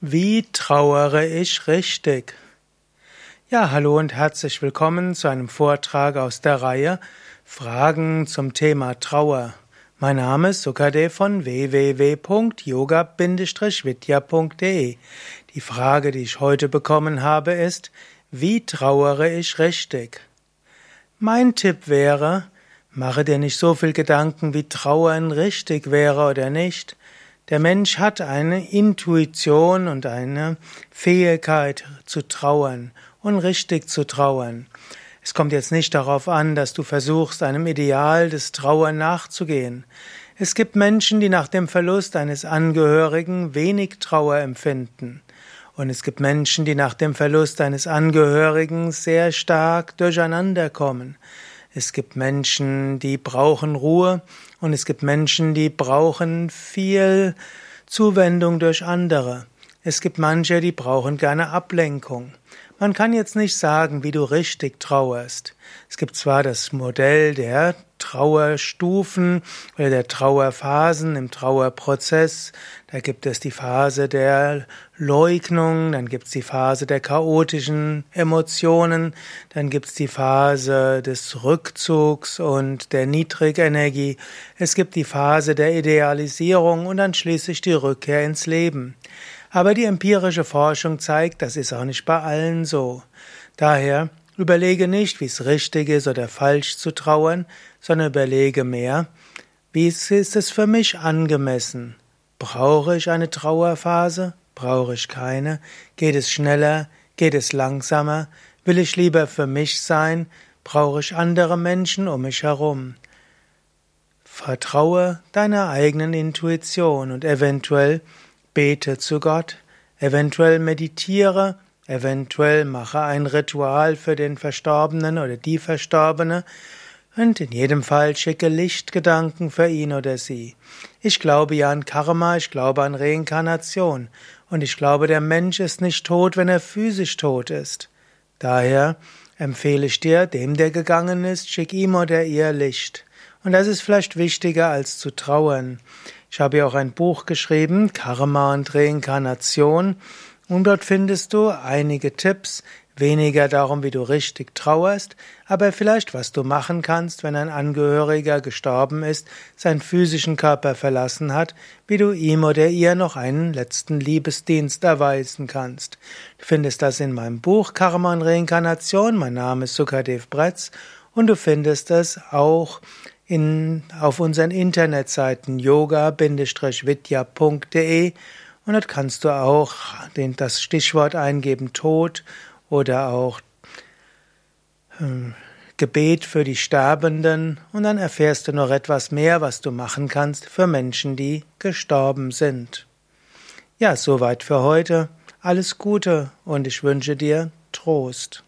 Wie trauere ich richtig? Ja, hallo und herzlich willkommen zu einem Vortrag aus der Reihe Fragen zum Thema Trauer. Mein Name ist Sukadev von www.yoga-vidya.de. Die Frage, die ich heute bekommen habe, ist, wie trauere ich richtig? Mein Tipp wäre, mache dir nicht so viel Gedanken, wie Trauern richtig wäre oder nicht. Der Mensch hat eine Intuition und eine Fähigkeit zu trauern und richtig zu trauern. Es kommt jetzt nicht darauf an, dass du versuchst, einem Ideal des Trauern nachzugehen. Es gibt Menschen, die nach dem Verlust eines Angehörigen wenig Trauer empfinden. Und es gibt Menschen, die nach dem Verlust eines Angehörigen sehr stark durcheinander kommen. Es gibt Menschen, die brauchen Ruhe und es gibt Menschen, die brauchen viel Zuwendung durch andere. Es gibt manche, die brauchen gerne Ablenkung. Man kann jetzt nicht sagen, wie du richtig trauerst. Es gibt zwar das Modell der Trauerstufen oder der Trauerphasen im Trauerprozess. Da gibt es die Phase der Leugnung, dann gibt es die Phase der chaotischen Emotionen, dann gibt es die Phase des Rückzugs und der Niedrigenergie. Es gibt die Phase der Idealisierung und dann schließlich die Rückkehr ins Leben. Aber die empirische Forschung zeigt, das ist auch nicht bei allen so. Daher Überlege nicht, wie es richtig ist oder falsch zu trauern, sondern überlege mehr, wie ist es für mich angemessen? Brauche ich eine Trauerphase? Brauche ich keine? Geht es schneller? Geht es langsamer? Will ich lieber für mich sein? Brauche ich andere Menschen um mich herum? Vertraue deiner eigenen Intuition und eventuell bete zu Gott, eventuell meditiere Eventuell mache ein Ritual für den Verstorbenen oder die Verstorbene und in jedem Fall schicke Lichtgedanken für ihn oder sie. Ich glaube ja an Karma, ich glaube an Reinkarnation und ich glaube, der Mensch ist nicht tot, wenn er physisch tot ist. Daher empfehle ich dir, dem, der gegangen ist, schick ihm oder ihr Licht. Und das ist vielleicht wichtiger als zu trauern. Ich habe ja auch ein Buch geschrieben, Karma und Reinkarnation. Und dort findest du einige Tipps, weniger darum, wie du richtig trauerst, aber vielleicht, was du machen kannst, wenn ein Angehöriger gestorben ist, seinen physischen Körper verlassen hat, wie du ihm oder ihr noch einen letzten Liebesdienst erweisen kannst. Du findest das in meinem Buch Karma und Reinkarnation, mein Name ist Sukadev Bretz, und du findest es auch in, auf unseren Internetseiten yoga-vidya.de und dort kannst du auch den, das Stichwort eingeben Tod oder auch äh, Gebet für die Sterbenden und dann erfährst du noch etwas mehr, was du machen kannst für Menschen, die gestorben sind. Ja, soweit für heute. Alles Gute und ich wünsche dir Trost.